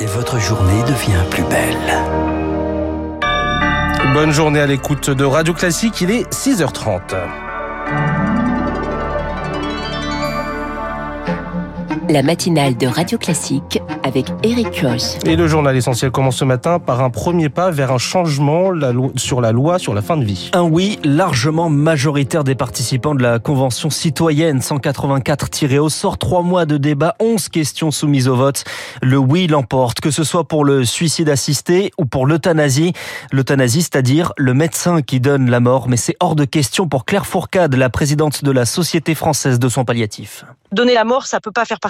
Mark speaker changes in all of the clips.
Speaker 1: et votre journée devient plus belle.
Speaker 2: Bonne journée à l'écoute de Radio Classique, il est 6h30.
Speaker 3: La matinale de Radio Classique avec Eric Koch.
Speaker 2: Et le journal essentiel commence ce matin par un premier pas vers un changement sur la loi sur la fin de vie.
Speaker 4: Un oui largement majoritaire des participants de la Convention citoyenne 184 tiré au sort. Trois mois de débat, 11 questions soumises au vote. Le oui l'emporte, que ce soit pour le suicide assisté ou pour l'euthanasie. L'euthanasie, c'est-à-dire le médecin qui donne la mort. Mais c'est hors de question pour Claire Fourcade, la présidente de la Société française de soins palliatifs.
Speaker 5: Donner la mort, ça peut pas faire partie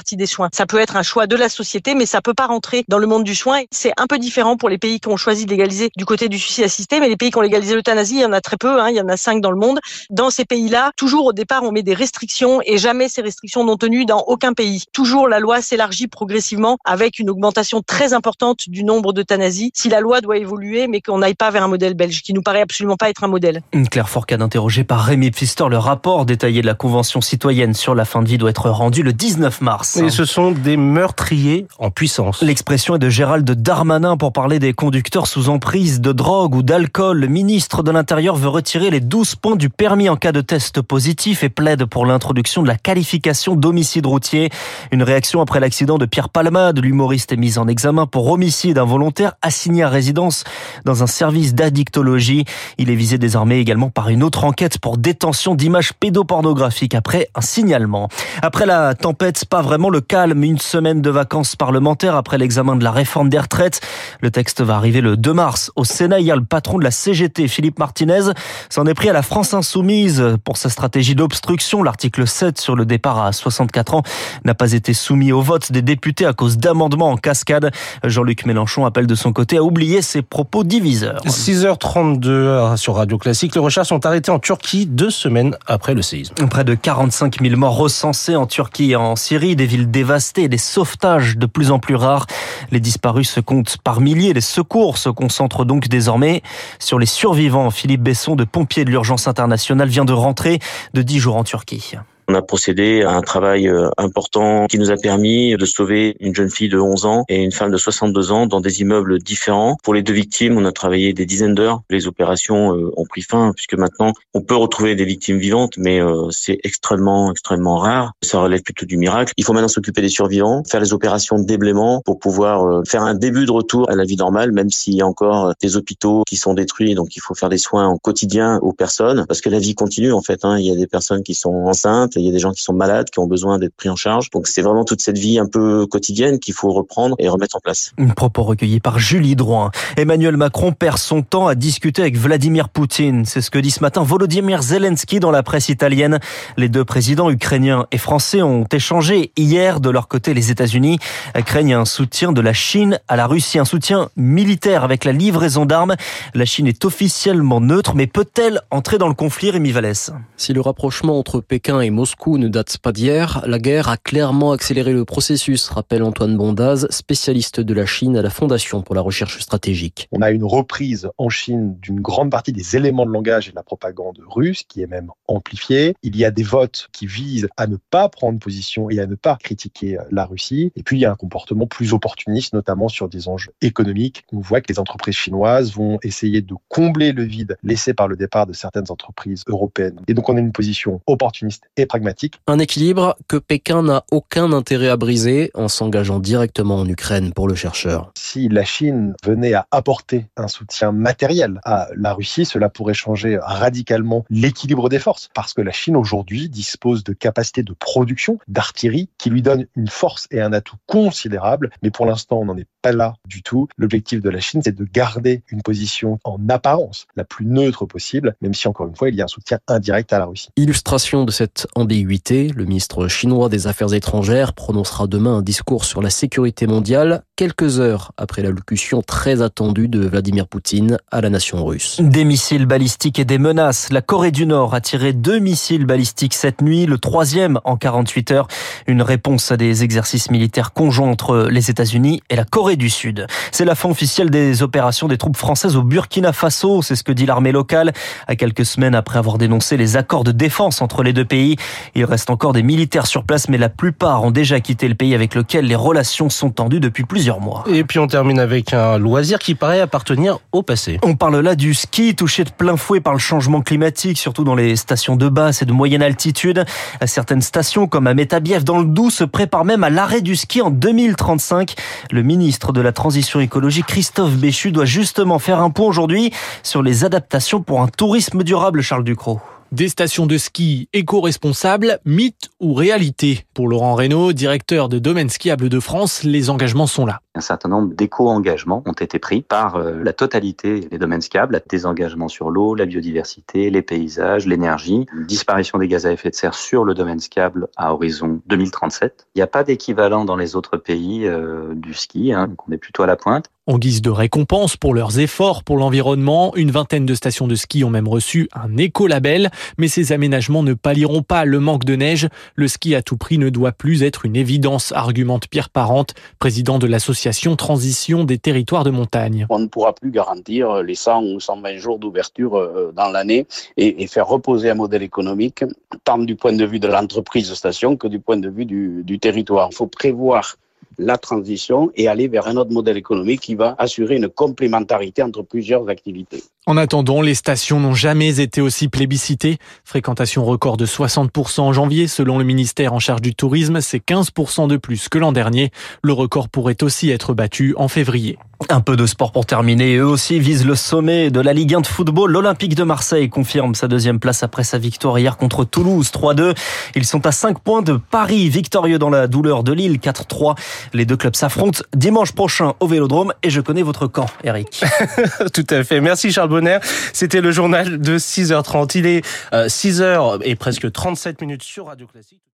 Speaker 5: Ça peut être un choix de la société, mais ça peut pas rentrer dans le monde du soin. C'est un peu différent pour les pays qui ont choisi de légaliser du côté du suicide assisté, mais les pays qui ont légalisé l'euthanasie, il y en a très peu. Hein, il y en a cinq dans le monde. Dans ces pays-là, toujours au départ, on met des restrictions et jamais ces restrictions n'ont tenu dans aucun pays. Toujours la loi s'élargit progressivement avec une augmentation très importante du nombre d'euthanasies. Si la loi doit évoluer, mais qu'on n'aille pas vers un modèle belge, qui nous paraît absolument pas être un modèle.
Speaker 4: Claire Fourcade interrogée par Rémi Pfister, le rapport détaillé de la Convention citoyenne sur la fin de vie doit être rendu le 19 mars.
Speaker 2: Et ce sont des meurtriers en puissance.
Speaker 4: L'expression est de Gérald Darmanin pour parler des conducteurs sous emprise de drogue ou d'alcool. Le ministre de l'Intérieur veut retirer les 12 points du permis en cas de test positif et plaide pour l'introduction de la qualification d'homicide routier. Une réaction après l'accident de Pierre Palmade. L'humoriste est mis en examen pour homicide involontaire assigné à résidence dans un service d'addictologie. Il est visé désormais également par une autre enquête pour détention d'images pédopornographiques après un signalement. Après la tempête, pas vraiment le calme. Une semaine de vacances parlementaires après l'examen de la réforme des retraites. Le texte va arriver le 2 mars. Au Sénat, il y a le patron de la CGT, Philippe Martinez, s'en est pris à la France insoumise pour sa stratégie d'obstruction. L'article 7 sur le départ à 64 ans n'a pas été soumis au vote des députés à cause d'amendements en cascade. Jean-Luc Mélenchon appelle de son côté à oublier ses propos diviseurs.
Speaker 2: 6h32 sur Radio Classique. Les recherches sont arrêtées en Turquie deux semaines après le séisme.
Speaker 4: Près de 45 000 morts recensés en Turquie et en Syrie, des villes dévastées, des sauvetages de plus en plus rares. Les disparus se comptent par milliers. Les secours se concentrent donc désormais sur les survivants. Philippe Besson de Pompiers de l'Urgence internationale vient de rentrer de 10 jours en Turquie.
Speaker 6: On a procédé à un travail euh, important qui nous a permis de sauver une jeune fille de 11 ans et une femme de 62 ans dans des immeubles différents. Pour les deux victimes, on a travaillé des dizaines d'heures. Les opérations euh, ont pris fin puisque maintenant on peut retrouver des victimes vivantes, mais euh, c'est extrêmement, extrêmement rare. Ça relève plutôt du miracle. Il faut maintenant s'occuper des survivants, faire les opérations de déblaiement pour pouvoir faire un début de retour à la vie normale, même s'il y a encore des hôpitaux qui sont détruits. Donc il faut faire des soins au quotidien aux personnes parce que la vie continue en fait. Hein. Il y a des personnes qui sont enceintes, il y a des gens qui sont malades, qui ont besoin d'être pris en charge. Donc c'est vraiment toute cette vie un peu quotidienne qu'il faut reprendre et remettre en place.
Speaker 4: Un propos recueilli par Julie Drouin. Emmanuel Macron perd son temps à discuter avec Vladimir Poutine. C'est ce que dit ce matin Volodymyr Zelensky dans la presse italienne. Les deux présidents ukrainiens et français ont échangé hier. De leur côté, les États-Unis craignent un soutien de la Chine à la Russie, un soutien militaire avec la livraison d'armes. La Chine est officiellement neutre, mais peut-elle entrer dans le conflit, Rémi Vallès?
Speaker 7: Si le rapprochement entre Pékin et Moscou Moscou ne date pas d'hier. La guerre a clairement accéléré le processus, rappelle Antoine Bondaz, spécialiste de la Chine à la Fondation pour la recherche stratégique.
Speaker 8: On a une reprise en Chine d'une grande partie des éléments de langage et de la propagande russe, qui est même amplifiée. Il y a des votes qui visent à ne pas prendre position et à ne pas critiquer la Russie. Et puis il y a un comportement plus opportuniste, notamment sur des enjeux économiques. On voit que les entreprises chinoises vont essayer de combler le vide laissé par le départ de certaines entreprises européennes. Et donc on a une position opportuniste et pragmatique
Speaker 7: un équilibre que Pékin n'a aucun intérêt à briser en s'engageant directement en Ukraine pour le chercheur.
Speaker 8: Si la Chine venait à apporter un soutien matériel à la Russie, cela pourrait changer radicalement l'équilibre des forces parce que la Chine aujourd'hui dispose de capacités de production d'artillerie qui lui donnent une force et un atout considérable. Mais pour l'instant, on n'en est pas là du tout. L'objectif de la Chine, c'est de garder une position en apparence la plus neutre possible, même si encore une fois, il y a un soutien indirect à la Russie.
Speaker 7: Illustration de cette ambiguïté, le ministre chinois des Affaires étrangères prononcera demain un discours sur la sécurité mondiale quelques heures après l'allocution très attendue de Vladimir Poutine à la nation russe.
Speaker 4: Des missiles balistiques et des menaces. La Corée du Nord a tiré deux missiles balistiques cette nuit, le troisième en 48 heures. Une réponse à des exercices militaires conjoints entre les États-Unis et la Corée du Sud. C'est la fin officielle des opérations des troupes françaises au Burkina Faso. C'est ce que dit l'armée locale. À quelques semaines après avoir dénoncé les accords de défense entre les deux pays, Il reste encore des militaires sur place, mais la plupart ont déjà quitté le pays avec lequel les relations sont tendues depuis plusieurs mois.
Speaker 2: Et puis on termine avec un loisir qui paraît appartenir au passé.
Speaker 4: On parle là du ski touché de plein fouet par le changement climatique, surtout dans les stations de basse et de moyenne altitude. Certaines stations, comme à Métabiev dans le Doubs, se préparent même à l'arrêt du ski en 2035. Le ministre de la Transition écologique, Christophe Béchu, doit justement faire un point aujourd'hui sur les adaptations pour un tourisme durable, Charles Ducrot.
Speaker 9: Des stations de ski éco-responsables, mythe ou réalité Pour Laurent Reynaud, directeur de Domaine Skiable de France, les engagements sont là.
Speaker 10: Un certain nombre d'éco-engagements ont été pris par euh, la totalité des domaines skiables, des engagements sur l'eau, la biodiversité, les paysages, l'énergie, disparition des gaz à effet de serre sur le domaine skiable à horizon 2037. Il n'y a pas d'équivalent dans les autres pays euh, du ski, hein, donc on est plutôt à la pointe.
Speaker 9: En guise de récompense pour leurs efforts pour l'environnement, une vingtaine de stations de ski ont même reçu un écolabel, mais ces aménagements ne pallieront pas le manque de neige. Le ski à tout prix ne doit plus être une évidence, argumente Pierre Parente, président de l'association Transition des territoires de montagne.
Speaker 11: On ne pourra plus garantir les 100 ou 120 jours d'ouverture euh, dans l'année et, faire reposer un modèle économique, tant du point de vue de l'entreprise station que du point de vue du, du territoire. Il faut prévoir la transition et aller vers un autre modèle économique qui va assurer une complémentarité entre plusieurs activités.
Speaker 9: En attendant, les stations n'ont jamais été aussi plébiscitées. Fréquentation record de 60% en janvier, selon le ministère en charge du tourisme, c'est 15% de plus que l'an dernier. Le record pourrait aussi être battu en février.
Speaker 4: Un peu de sport pour terminer. Eux aussi visent le sommet de la Ligue 1 de football. L'Olympique de Marseille confirme sa deuxième place après sa victoire hier contre Toulouse 3-2. Ils sont à 5 points de Paris, victorieux dans la douleur de Lille 4-3. Les deux clubs s'affrontent dimanche prochain au Vélodrome et je connais votre camp, Eric.
Speaker 2: Tout à fait. Merci Charles Bonner. C'était le journal de 6h30. Il est 6h euh, et presque 37 minutes sur Radio Classique.